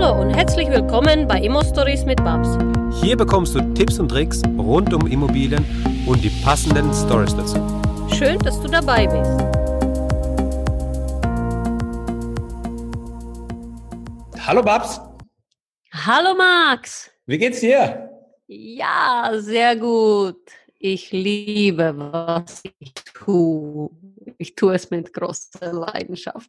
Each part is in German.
Hallo und herzlich willkommen bei Immo Stories mit Babs. Hier bekommst du Tipps und Tricks rund um Immobilien und die passenden Stories dazu. Schön, dass du dabei bist. Hallo Babs, Hallo Max. wie geht's dir? Ja, sehr gut. Ich liebe, was ich tue. Ich tue es mit großer Leidenschaft.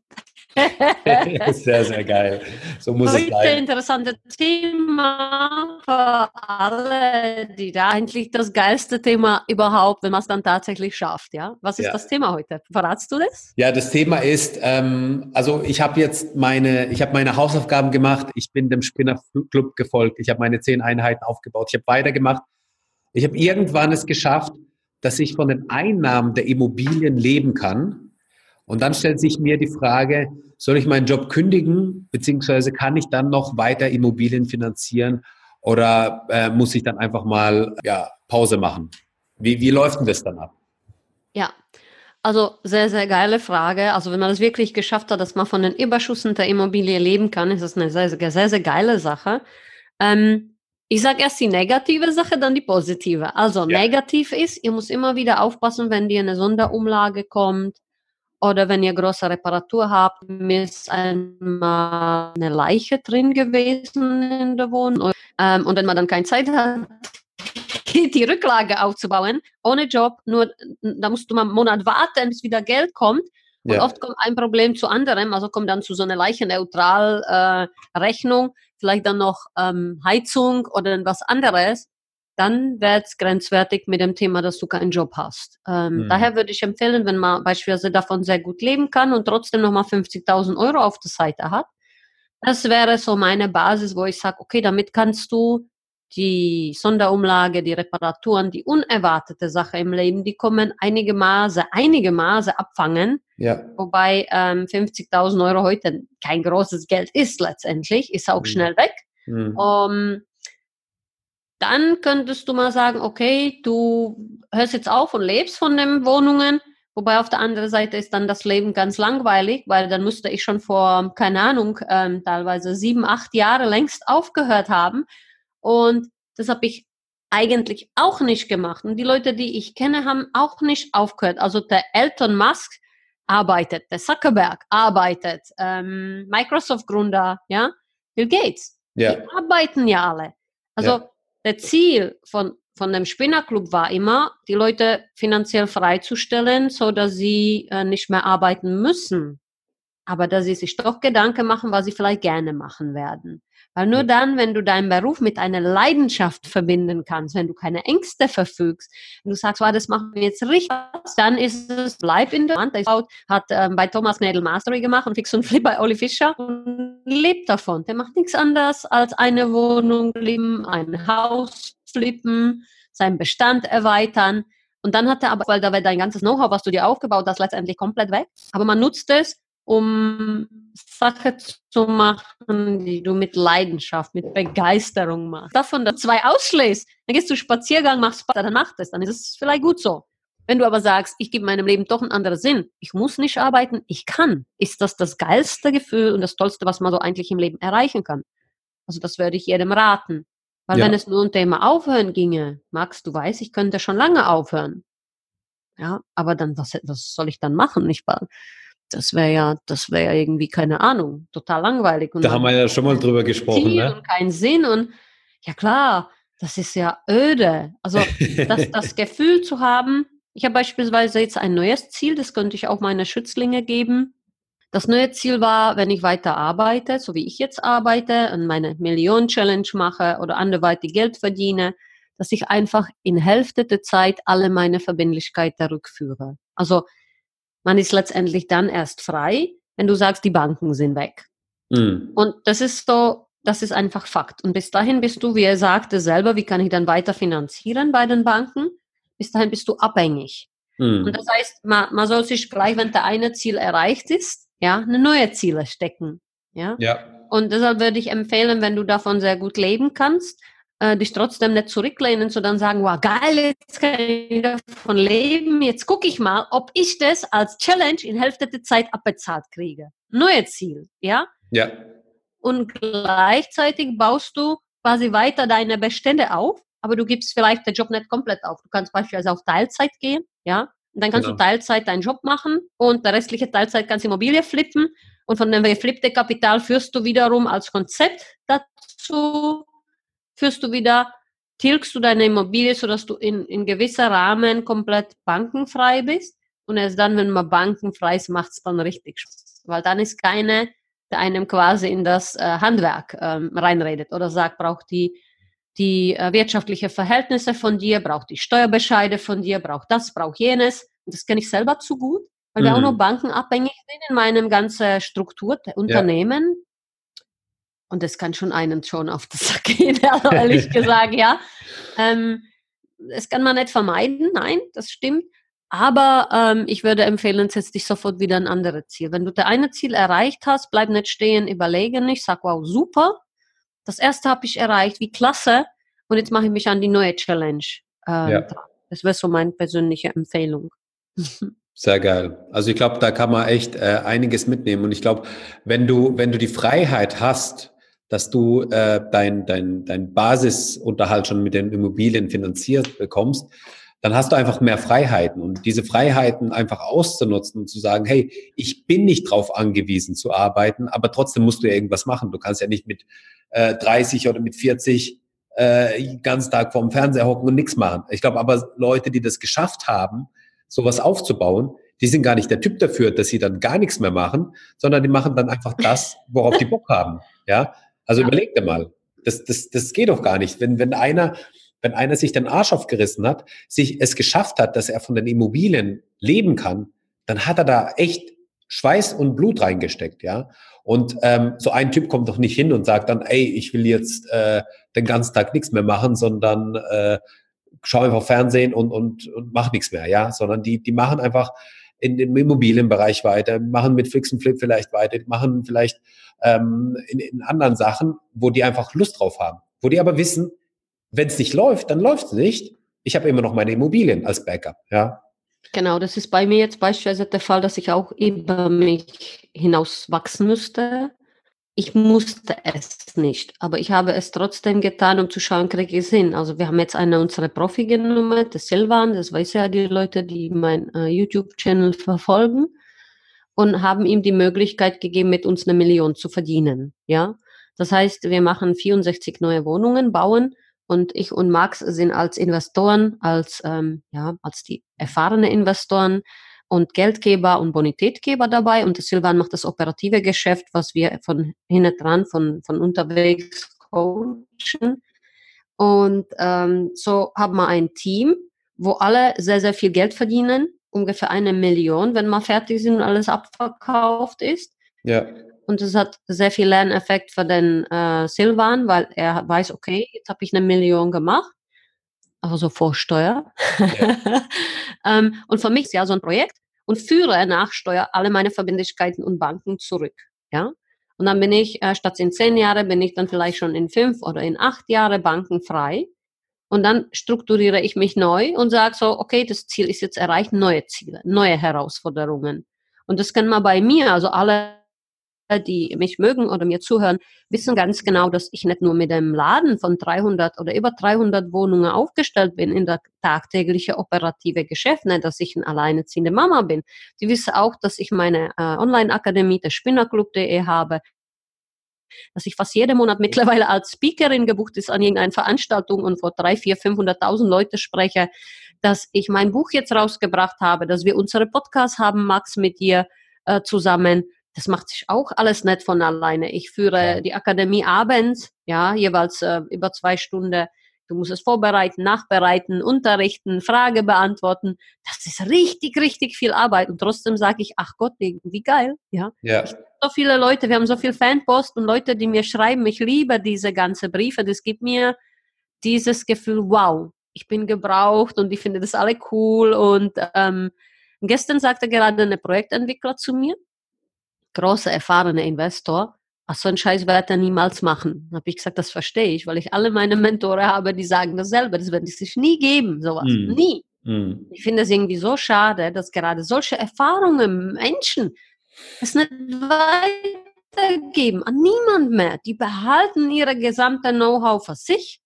sehr, sehr geil. So muss es Heute sein. interessantes Thema für alle, die da eigentlich das geilste Thema überhaupt, wenn man es dann tatsächlich schafft. Ja, was ist Ja. das Thema heute? Verratst du das? Ja, das Thema ist, ähm, also ich habe jetzt meine, ich habe meine Hausaufgaben gemacht. Ich bin dem Spinner Club gefolgt. Ich habe meine zehn Einheiten aufgebaut. Ich habe weitergemacht. Ich habe irgendwann es geschafft, dass ich von den Einnahmen der Immobilien leben kann. Und dann stellt sich mir die Frage, soll ich meinen Job kündigen, beziehungsweise kann ich dann noch weiter Immobilien finanzieren oder äh, muss ich dann einfach mal ja, Pause machen? Wie, wie läuft denn das dann ab? Ja, also sehr, sehr geile Frage. Also wenn man es wirklich geschafft hat, dass man von den Überschüssen der Immobilie leben kann, ist das eine sehr, sehr, sehr, sehr geile Sache. Ähm, ich sage erst die negative Sache, dann die positive. Also Ja. negativ ist, ihr müsst immer wieder aufpassen, wenn dir eine Sonderumlage kommt oder wenn ihr große Reparatur habt, ist einmal eine Leiche drin gewesen in der Wohnung. Ähm, und wenn man dann keine Zeit hat, die Rücklage aufzubauen, ohne Job, nur da musst du mal einen Monat warten, bis wieder Geld kommt. Und Ja. oft kommt ein Problem zu anderem, also kommt dann zu so einer Leichenneutral äh, Rechnung, vielleicht dann noch ähm, Heizung oder was anderes, dann wird es grenzwertig mit dem Thema, dass du keinen Job hast. Ähm, Mhm. Daher würde ich empfehlen, wenn man beispielsweise davon sehr gut leben kann und trotzdem nochmal 50.000 Euro auf der Seite hat, das wäre so meine Basis, wo ich sage, okay, damit kannst du die Sonderumlage, die Reparaturen, die unerwartete Sache im Leben, die kommen einige Maße, einige Maße abfangen, Ja. wobei ähm, 50.000 Euro heute kein großes Geld ist letztendlich, ist auch Mhm. schnell weg. Mhm. Ähm, dann könntest du mal sagen, okay, du hörst jetzt auf und lebst von den Wohnungen, wobei auf der anderen Seite ist dann das Leben ganz langweilig, weil dann müsste ich schon vor, keine Ahnung, ähm, teilweise sieben, acht Jahre längst aufgehört haben. Und das habe ich eigentlich auch nicht gemacht. Und die Leute, die ich kenne, haben auch nicht aufgehört. Also der Elton Musk arbeitet, der Zuckerberg arbeitet, ähm, Microsoft-Gründer, ja, Bill Gates. Ja. Die arbeiten ja alle. Also Ja. Der Ziel von, von dem Spinnerclub war immer, die Leute finanziell freizustellen, so dass sie äh, nicht mehr arbeiten müssen. Aber dass sie sich doch Gedanken machen, was sie vielleicht gerne machen werden. Weil nur dann, wenn du deinen Beruf mit einer Leidenschaft verbinden kannst, wenn du keine Ängste verfügst, wenn du sagst, wow, das machen wir jetzt richtig, dann ist es, bleib in der Hand. Hat ähm, bei Thomas Knedel Mastery gemacht und Fix und Flip bei Olli Fischer und lebt davon. Der macht nichts anderes als eine Wohnung flippen, ein Haus flippen, seinen Bestand erweitern. Und dann hat er aber, weil da wird dein ganzes Know-how, was du dir aufgebaut hast, letztendlich komplett weg. Aber man nutzt es, um Sachen zu machen, die du mit Leidenschaft, mit Begeisterung machst. Davon dann zwei ausschließt, dann gehst du Spaziergang, machst Spaß, dann mach das, dann ist es vielleicht gut so. Wenn du aber sagst, ich gebe meinem Leben doch einen anderen Sinn, ich muss nicht arbeiten, ich kann, ist das das geilste Gefühl und das Tollste, was man so eigentlich im Leben erreichen kann. Also das würde ich jedem raten. Weil Ja. wenn es nur um Thema Aufhören ginge, Max, du weißt, ich könnte schon lange aufhören. Ja, aber dann, was, was soll ich dann machen? Nicht wahr? Das wäre ja, das wäre ja irgendwie, keine Ahnung, total langweilig. Und Da haben wir ja schon mal drüber gesprochen, Ziel ne? und keinen Sinn und ja klar, das ist ja öde. Also das, das Gefühl zu haben, ich habe beispielsweise jetzt ein neues Ziel, das könnte ich auch meine Schützlinge geben. Das neue Ziel war, wenn ich weiter arbeite, so wie ich jetzt arbeite und meine Millionen-Challenge mache oder anderweitig Geld verdiene, dass ich einfach in Hälfte der Zeit alle meine Verbindlichkeiten rückführe. Also man ist letztendlich dann erst frei, wenn du sagst, die Banken sind weg. Mhm. Und das ist so, das ist einfach Fakt. Und bis dahin bist du, wie er sagte selber, wie kann ich dann weiter finanzieren bei den Banken? Bis dahin bist du abhängig. Und Mhm. das heißt, man, man soll sich gleich, wenn der eine Ziel erreicht ist, ja, eine neue Ziele stecken. Ja. Ja. Und deshalb würde ich empfehlen, wenn du davon sehr gut leben kannst, äh, dich trotzdem nicht zurücklehnen, sondern sagen, wow, geil, jetzt kann ich davon leben, jetzt gucke ich mal, ob ich das als Challenge in Hälfte der Zeit abbezahlt kriege. Neue Ziel, ja? Ja. und gleichzeitig baust du quasi weiter deine Bestände auf, aber du gibst vielleicht den Job nicht komplett auf. Du kannst beispielsweise auf Teilzeit gehen, ja, und dann kannst genau. du Teilzeit deinen Job machen und der restliche Teilzeit kannst du Immobilie flippen und von dem geflippten Kapital führst du wiederum als Konzept dazu, führst du wieder, tilgst du deine Immobilie, sodass du in, in gewisser Rahmen komplett bankenfrei bist. Und erst dann, wenn man bankenfrei ist, macht es dann richtig Spaß. Weil dann ist keine, der einem quasi in das äh, Handwerk ähm, reinredet oder sagt, braucht die die äh, wirtschaftliche Verhältnisse von dir, braucht die Steuerbescheide von dir, braucht das, braucht jenes. Und das kenne ich selber zu gut weil mhm. wir auch noch mhm. bankenabhängig sind in meinem ganzen Struktur Unternehmen. Und das kann schon einen schon auf das Sack gehen, ehrlich gesagt, ja. Ähm, das kann man nicht vermeiden, nein, das stimmt. Aber ähm, ich würde empfehlen, setz dich sofort wieder ein anderes Ziel. Wenn du das eine Ziel erreicht hast, bleib nicht stehen, überlege nicht, sag, wow, super. Das erste habe ich erreicht, wie klasse. Und jetzt mache ich mich an die neue Challenge. Ähm, ja. Das wäre so meine persönliche Empfehlung. Sehr geil. Also ich glaube, da kann man echt äh, einiges mitnehmen. Und ich glaube, wenn du, wenn du die Freiheit hast, dass du äh, dein, dein, dein Basisunterhalt schon mit den Immobilien finanziert bekommst, dann hast du einfach mehr Freiheiten. Und diese Freiheiten einfach auszunutzen und zu sagen, hey, ich bin nicht drauf angewiesen zu arbeiten, aber trotzdem musst du ja irgendwas machen. Du kannst ja nicht mit äh, 30 oder mit 40 äh, ganz Tag vorm Fernseher hocken und nichts machen. Ich glaube aber, Leute, die das geschafft haben, sowas aufzubauen, die sind gar nicht der Typ dafür, dass sie dann gar nichts mehr machen, sondern die machen dann einfach das, worauf die Bock haben. Ja, also ja. überleg dir mal. Das, das, das geht doch gar nicht. Wenn, wenn einer, wenn einer sich den Arsch aufgerissen hat, sich es geschafft hat, dass er von den Immobilien leben kann, dann hat er da echt Schweiß und Blut reingesteckt, ja. Und ähm, so ein Typ kommt doch nicht hin und sagt dann, ey, ich will jetzt äh, den ganzen Tag nichts mehr machen, sondern äh, schau einfach Fernsehen und, und, und mach nichts mehr, ja, sondern die, die machen einfach in dem Immobilienbereich weiter, machen mit Fix und Flip vielleicht weiter, machen vielleicht ähm, in, in anderen Sachen, wo die einfach Lust drauf haben, wo die aber wissen, wenn es nicht läuft, dann läuft es nicht. Ich habe immer noch meine Immobilien als Backup, ja. Genau, das ist bei mir jetzt beispielsweise der Fall, dass ich auch über mich hinaus wachsen müsste. Ich musste es nicht, aber ich habe es trotzdem getan, um zu schauen, kriege ich es hin. Also wir haben jetzt eine unserer Profi genommen, der Silvan, das weiß ja die Leute, die mein äh, YouTube-Channel verfolgen und haben ihm die Möglichkeit gegeben, mit uns eine Million zu verdienen. Ja, das heißt, wir machen 64 neue Wohnungen, bauen und ich und Max sind als Investoren, als ähm, ja, als die erfahrene Investoren und Geldgeber und Bonitätgeber dabei und Silvan macht das operative Geschäft, was wir von hinten dran, von, von unterwegs coachen. Und ähm, so haben wir ein Team, wo alle sehr, sehr viel Geld verdienen, ungefähr eine Million, wenn wir fertig sind und alles abverkauft ist. Ja. Und es hat sehr viel Lerneffekt für den äh, Silvan, weil er weiß, okay, jetzt habe ich eine Million gemacht, also vor Steuer. Ja. ähm, und für mich ist ja so ein Projekt, und führe nach Steuer alle meine Verbindlichkeiten und Banken zurück. Ja? Und dann bin ich, äh, statt in zehn Jahre, bin ich dann vielleicht schon in fünf oder in acht Jahre bankenfrei. Und dann strukturiere ich mich neu und sage so, okay, das Ziel ist jetzt erreicht, neue Ziele, neue Herausforderungen. Und das kann man bei mir, also alle die mich mögen oder mir zuhören, wissen ganz genau, dass ich nicht nur mit einem Laden von 300 oder über 300 Wohnungen aufgestellt bin in der tagtägliche operative Geschäft, nicht, dass ich eine alleinerziehende Mama bin. Die wissen auch, dass ich meine äh, Online-Akademie, der Spinnerclub.de habe, dass ich fast jeden Monat mittlerweile als Speakerin gebucht ist an irgendeiner Veranstaltung und vor drei, vier, 500.000 Leute spreche, dass ich mein Buch jetzt rausgebracht habe, dass wir unsere Podcasts haben, Max, mit dir äh, zusammen, das macht sich auch alles nicht von alleine. Ich führe die Akademie abends, ja, jeweils äh, über zwei Stunden. Du musst es vorbereiten, nachbereiten, unterrichten, Frage beantworten. Das ist richtig, richtig viel Arbeit. Und trotzdem sage ich, ach Gott, wie geil, ja. ja. Ich, so viele Leute, wir haben so viel Fanpost und Leute, die mir schreiben, ich liebe diese ganze Briefe. Das gibt mir dieses Gefühl, wow, ich bin gebraucht und ich finde das alle cool. Und ähm, gestern sagte gerade eine Projektentwickler zu mir, großer, erfahrener Investor, ach, so einen Scheiß wird er niemals machen. Dann habe ich gesagt, das verstehe ich, weil ich alle meine Mentore habe, die sagen dasselbe. Das wird es sich nie geben, sowas. Mm. Nie. Mm. Ich finde es irgendwie so schade, dass gerade solche Erfahrungen Menschen es nicht weitergeben an niemand mehr. Die behalten ihre gesamte Know-how für sich,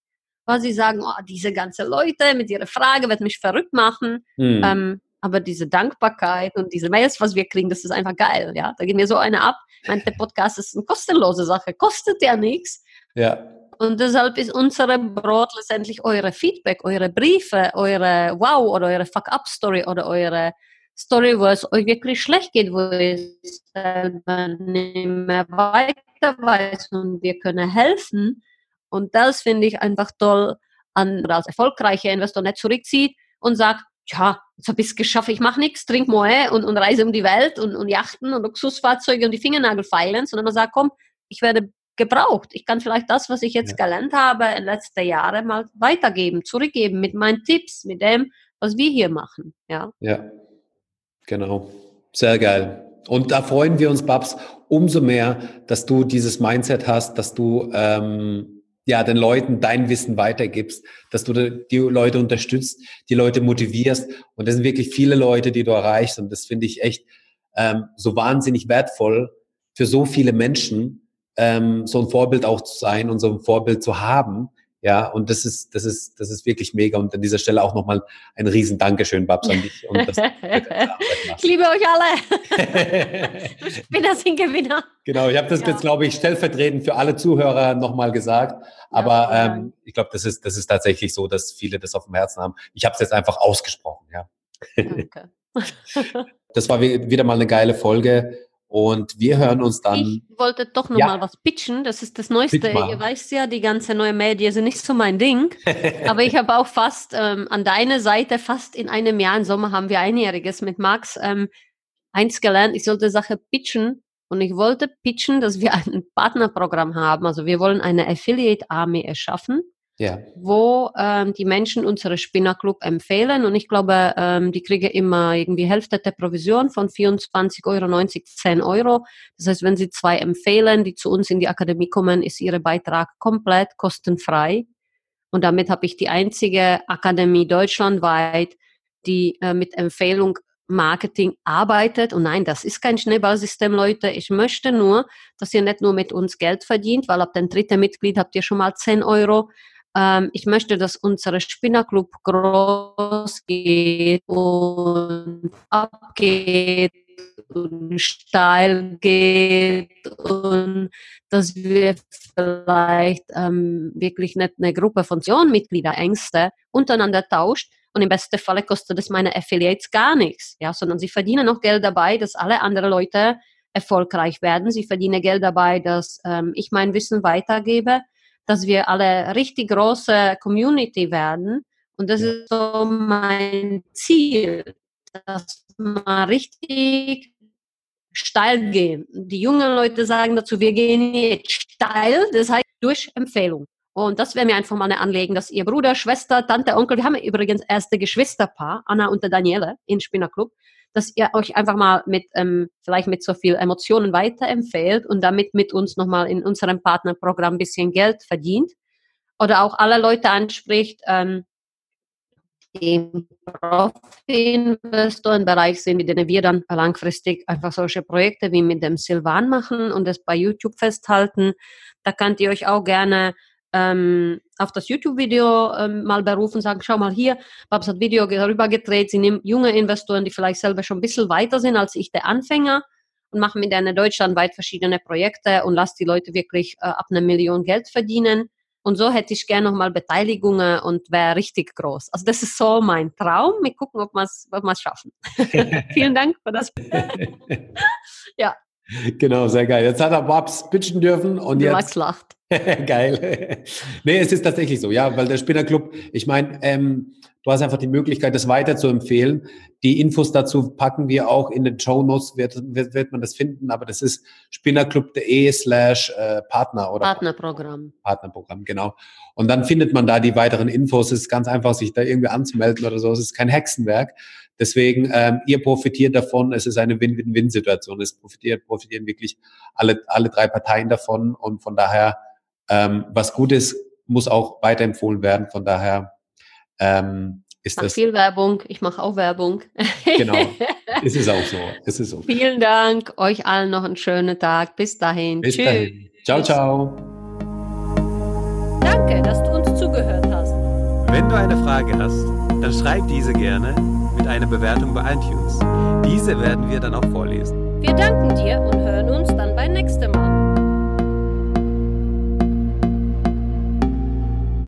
weil sie sagen, oh, diese ganze Leute mit ihrer Frage wird mich verrückt machen. Hm. Ähm, aber diese Dankbarkeit und diese Mails, was wir kriegen, das ist einfach geil. Ja, da geht mir so eine ab. Mein Podcast ist eine kostenlose Sache, kostet ja nichts. Ja. Und deshalb ist unsere Brot letztendlich eure Feedback, eure Briefe, eure Wow oder eure Fuck-Up-Story oder eure Story, wo es euch wirklich schlecht geht, wo ihr selber nicht mehr weiter weiß und wir können helfen. Und das finde ich einfach toll, an, als erfolgreicher Investor nicht zurückzieht und sagt, ja, jetzt habe ich es geschafft, ich mache nichts, trink Moe und, und reise um die Welt und, und Yachten und Luxusfahrzeuge und die Fingernagel feilen, sondern man sagt, komm, ich werde gebraucht. Ich kann vielleicht das, was ich jetzt ja. gelernt habe in den letzten Jahren, mal weitergeben, zurückgeben mit meinen Tipps, mit dem, was wir hier machen. Ja, ja. genau. Sehr geil. Und da freuen wir uns, Babs, umso mehr, dass du dieses Mindset hast, dass du ähm, ja den Leuten dein Wissen weitergibst, dass du die Leute unterstützt, die Leute motivierst. Und das sind wirklich viele Leute, die du erreichst. Und das finde ich echt ähm, so wahnsinnig wertvoll für so viele Menschen, ähm, so ein Vorbild auch zu sein und so ein Vorbild zu haben. Ja, und das ist, das ist, das ist wirklich mega. Und an dieser Stelle auch nochmal ein riesen Dankeschön, Babs, an dich. Und das, ich liebe euch alle. Spinner sind Gewinner. Genau, ich habe das ja. jetzt, glaube ich, stellvertretend für alle Zuhörer nochmal gesagt. Aber ja, ähm, ich glaube, das ist, das ist tatsächlich so, dass viele das auf dem Herzen haben. Ich habe es jetzt einfach ausgesprochen, ja. Danke. das war wieder mal eine geile Folge. Und wir hören uns dann. Ich wollte doch noch ja. mal was pitchen. Das ist das Neueste. Ihr weißt ja, die ganze neue Medien sind nicht so mein Ding. Aber ich habe auch fast ähm, an deiner Seite, fast in einem Jahr, im Sommer haben wir einjähriges mit Max ähm, eins gelernt. Ich sollte Sache pitchen. Und ich wollte pitchen, dass wir ein Partnerprogramm haben. Also wir wollen eine Affiliate-Armee erschaffen ja. wo ähm, die Menschen unsere Spinnerclub empfehlen. Und ich glaube, ähm, die kriegen immer irgendwie Hälfte der Provision von 24,90 Euro, 10 Euro. Das heißt, wenn sie zwei empfehlen, die zu uns in die Akademie kommen, ist ihr Beitrag komplett kostenfrei. Und damit habe ich die einzige Akademie deutschlandweit, die äh, mit Empfehlung Marketing arbeitet. Und nein, das ist kein Schneeballsystem, Leute. Ich möchte nur, dass ihr nicht nur mit uns Geld verdient, weil ab dem dritten Mitglied habt ihr schon mal 10 Euro ähm, ich möchte, dass unser Spinnerclub groß geht und abgeht und steil geht und dass wir vielleicht ähm, wirklich nicht eine Gruppe von Mitglieder Ängste untereinander tauscht und im besten Falle kostet es meine Affiliates gar nichts, ja, sondern sie verdienen noch Geld dabei, dass alle anderen Leute erfolgreich werden. Sie verdienen Geld dabei, dass ähm, ich mein Wissen weitergebe dass wir alle richtig große Community werden. Und das ist so mein Ziel, dass man richtig steil gehen. Die jungen Leute sagen dazu, wir gehen jetzt steil, das heißt durch Empfehlung. Und das wäre mir einfach mal eine Anliegen, dass ihr Bruder, Schwester, Tante, Onkel, wir haben übrigens erste Geschwisterpaar, Anna und Daniele, in Spinnerclub, dass ihr euch einfach mal mit, ähm, vielleicht mit so viel Emotionen weiterempfehlt und damit mit uns nochmal in unserem Partnerprogramm ein bisschen Geld verdient. Oder auch alle Leute anspricht, ähm, die im Profi-Investorenbereich sind, mit denen wir dann langfristig einfach solche Projekte wie mit dem Silvan machen und es bei YouTube festhalten. Da könnt ihr euch auch gerne ähm, auf das YouTube-Video ähm, mal berufen, sagen, schau mal hier, Babs hat Video darüber gedreht, sie nehmen junge Investoren, die vielleicht selber schon ein bisschen weiter sind als ich, der Anfänger, und machen mit denen deutschlandweit verschiedene Projekte und lassen die Leute wirklich äh, ab einer Million Geld verdienen. Und so hätte ich gerne nochmal Beteiligungen und wäre richtig groß. Also das ist so mein Traum. Wir gucken, ob wir es schaffen. Vielen Dank für das. ja. Genau, sehr geil. Jetzt hat er Babs pitchen dürfen und du jetzt. lacht. Geil. nee, es ist tatsächlich so, ja, weil der Spinnerclub, ich meine, ähm, du hast einfach die Möglichkeit, das weiter zu empfehlen. Die Infos dazu packen wir auch in den Show Notes, wird, wird, wird man das finden, aber das ist spinnerclub.de slash äh, Partner oder Partnerprogramm. Partnerprogramm, genau. Und dann findet man da die weiteren Infos. Es ist ganz einfach, sich da irgendwie anzumelden oder so. Es ist kein Hexenwerk. Deswegen, ähm, ihr profitiert davon. Es ist eine Win-Win-Win-Situation. Es profitiert, profitieren wirklich alle, alle drei Parteien davon. Und von daher, ähm, was gut ist, muss auch weiterempfohlen werden. Von daher ähm, ist mach das. viel Werbung. Ich mache auch Werbung. Genau. es ist auch so. Es ist so. Vielen Dank. Euch allen noch einen schönen Tag. Bis dahin. Bis Tschüss. dahin. Ciao, ciao. Danke, dass du uns zugehört hast. Wenn du eine Frage hast, dann schreib diese gerne mit einer Bewertung bei iTunes. Diese werden wir dann auch vorlesen. Wir danken dir und hören uns dann bei